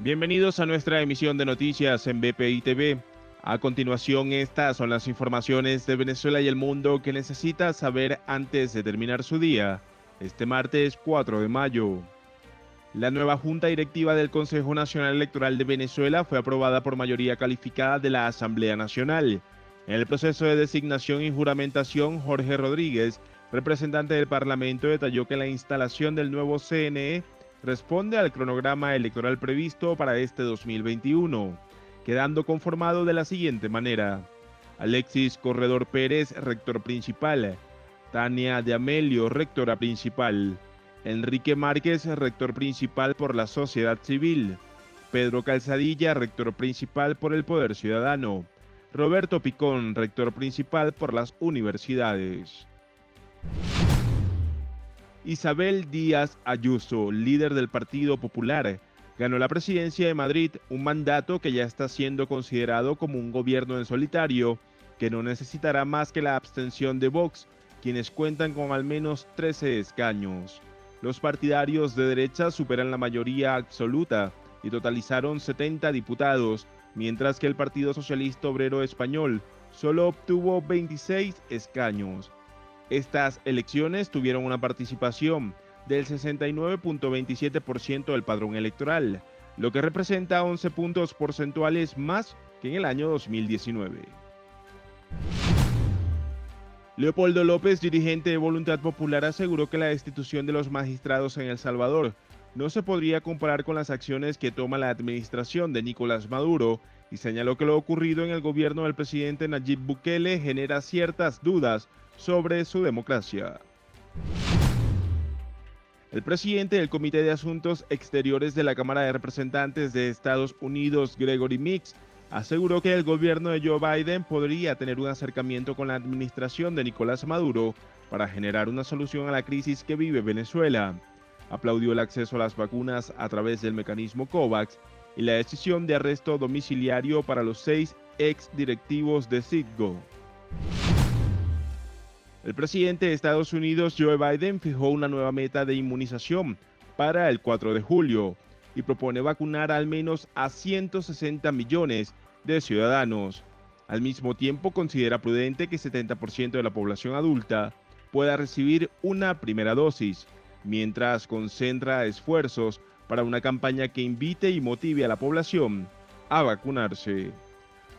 Bienvenidos a nuestra emisión de noticias en BPI TV. A continuación, estas son las informaciones de Venezuela y el mundo que necesita saber antes de terminar su día, este martes 4 de mayo. La nueva Junta Directiva del Consejo Nacional Electoral de Venezuela fue aprobada por mayoría calificada de la Asamblea Nacional. En el proceso de designación y juramentación, Jorge Rodríguez, representante del Parlamento, detalló que la instalación del nuevo CNE responde al cronograma electoral previsto para este 2021, quedando conformado de la siguiente manera. Alexis Corredor Pérez, rector principal. Tania de Amelio, rectora principal. Enrique Márquez, rector principal por la sociedad civil. Pedro Calzadilla, rector principal por el Poder Ciudadano. Roberto Picón, rector principal por las universidades. Isabel Díaz Ayuso, líder del Partido Popular, ganó la presidencia de Madrid, un mandato que ya está siendo considerado como un gobierno en solitario, que no necesitará más que la abstención de Vox, quienes cuentan con al menos 13 escaños. Los partidarios de derecha superan la mayoría absoluta y totalizaron 70 diputados, mientras que el Partido Socialista Obrero Español solo obtuvo 26 escaños. Estas elecciones tuvieron una participación del 69.27% del padrón electoral, lo que representa 11 puntos porcentuales más que en el año 2019. Leopoldo López, dirigente de Voluntad Popular, aseguró que la destitución de los magistrados en El Salvador no se podría comparar con las acciones que toma la administración de Nicolás Maduro y señaló que lo ocurrido en el gobierno del presidente Nayib Bukele genera ciertas dudas sobre su democracia. El presidente del Comité de Asuntos Exteriores de la Cámara de Representantes de Estados Unidos, Gregory Mix, aseguró que el gobierno de Joe Biden podría tener un acercamiento con la administración de Nicolás Maduro para generar una solución a la crisis que vive Venezuela. Aplaudió el acceso a las vacunas a través del mecanismo COVAX y la decisión de arresto domiciliario para los seis ex directivos de Citgo. El presidente de Estados Unidos, Joe Biden, fijó una nueva meta de inmunización para el 4 de julio y propone vacunar al menos a 160 millones de ciudadanos. Al mismo tiempo, considera prudente que 70% de la población adulta pueda recibir una primera dosis, mientras concentra esfuerzos para una campaña que invite y motive a la población a vacunarse.